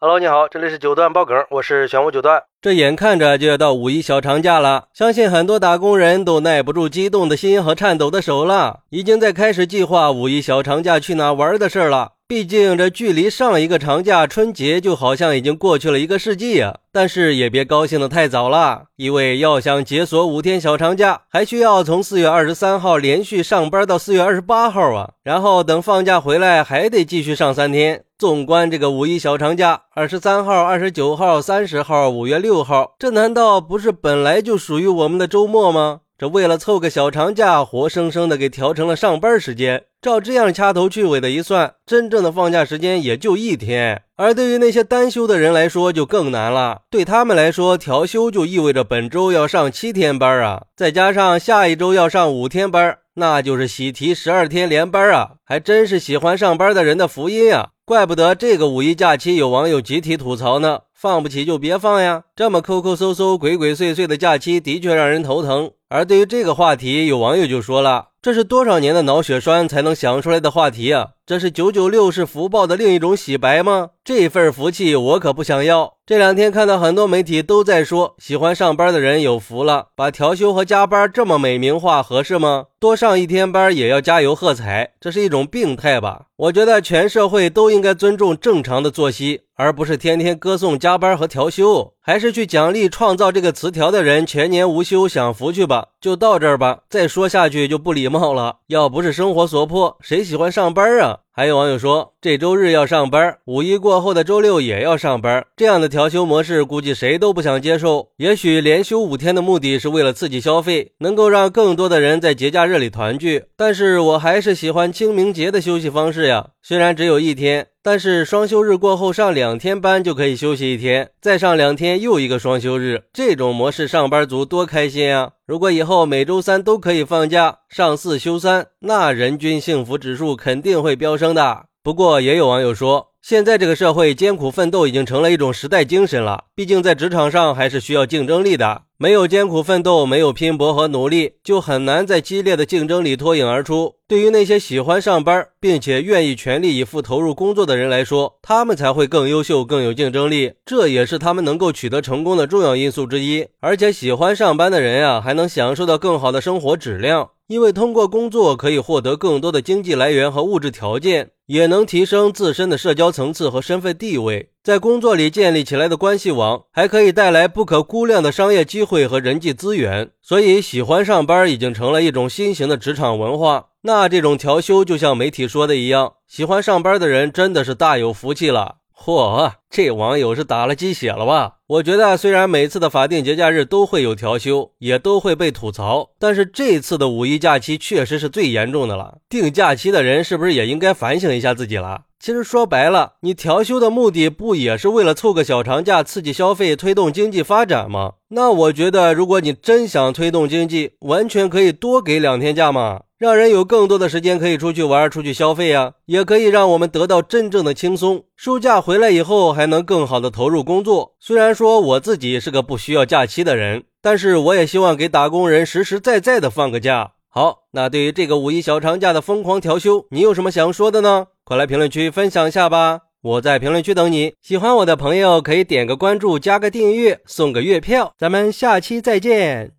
Hello，你好，这里是九段爆梗，我是玄武九段。这眼看着就要到五一小长假了，相信很多打工人都耐不住激动的心和颤抖的手了，已经在开始计划五一小长假去哪玩的事儿了。毕竟这距离上一个长假春节就好像已经过去了一个世纪呀。但是也别高兴的太早了，因为要想解锁五天小长假，还需要从四月二十三号连续上班到四月二十八号啊，然后等放假回来还得继续上三天。纵观这个五一小长假，二十三号、二十九号、三十号、五月六号，这难道不是本来就属于我们的周末吗？这为了凑个小长假，活生生的给调成了上班时间。照这样掐头去尾的一算，真正的放假时间也就一天。而对于那些单休的人来说，就更难了。对他们来说，调休就意味着本周要上七天班啊，再加上下一周要上五天班，那就是喜提十二天连班啊！还真是喜欢上班的人的福音啊！怪不得这个五一假期有网友集体吐槽呢。放不起就别放呀！这么抠抠搜搜、鬼鬼祟祟的假期，的确让人头疼。而对于这个话题，有网友就说了：“这是多少年的脑血栓才能想出来的话题啊！这是九九六是福报的另一种洗白吗？这份福气我可不想要。”这两天看到很多媒体都在说，喜欢上班的人有福了，把调休和加班这么美名化合适吗？多上一天班也要加油喝彩，这是一种病态吧？我觉得全社会都应该尊重正常的作息。而不是天天歌颂加班和调休，还是去奖励创造这个词条的人全年无休享福去吧。就到这儿吧，再说下去就不礼貌了。要不是生活所迫，谁喜欢上班啊？还有网友说，这周日要上班，五一过后的周六也要上班，这样的调休模式，估计谁都不想接受。也许连休五天的目的是为了刺激消费，能够让更多的人在节假日里团聚。但是我还是喜欢清明节的休息方式呀，虽然只有一天，但是双休日过后上两天班就可以休息一天，再上两天又一个双休日，这种模式上班族多开心啊！如果以后每周三都可以放假，上四休三，那人均幸福指数肯定会飙升的。不过也有网友说，现在这个社会艰苦奋斗已经成了一种时代精神了。毕竟在职场上还是需要竞争力的，没有艰苦奋斗，没有拼搏和努力，就很难在激烈的竞争里脱颖而出。对于那些喜欢上班并且愿意全力以赴投入工作的人来说，他们才会更优秀、更有竞争力，这也是他们能够取得成功的重要因素之一。而且喜欢上班的人呀，还能享受到更好的生活质量。因为通过工作可以获得更多的经济来源和物质条件，也能提升自身的社交层次和身份地位。在工作里建立起来的关系网，还可以带来不可估量的商业机会和人际资源。所以，喜欢上班已经成了一种新型的职场文化。那这种调休，就像媒体说的一样，喜欢上班的人真的是大有福气了。嚯，这网友是打了鸡血了吧？我觉得，虽然每次的法定节假日都会有调休，也都会被吐槽，但是这次的五一假期确实是最严重的了。定假期的人是不是也应该反省一下自己了？其实说白了，你调休的目的不也是为了凑个小长假，刺激消费，推动经济发展吗？那我觉得，如果你真想推动经济，完全可以多给两天假嘛。让人有更多的时间可以出去玩、出去消费呀，也可以让我们得到真正的轻松。休假回来以后，还能更好的投入工作。虽然说我自己是个不需要假期的人，但是我也希望给打工人实实在在的放个假。好，那对于这个五一小长假的疯狂调休，你有什么想说的呢？快来评论区分享一下吧！我在评论区等你。喜欢我的朋友可以点个关注、加个订阅、送个月票。咱们下期再见。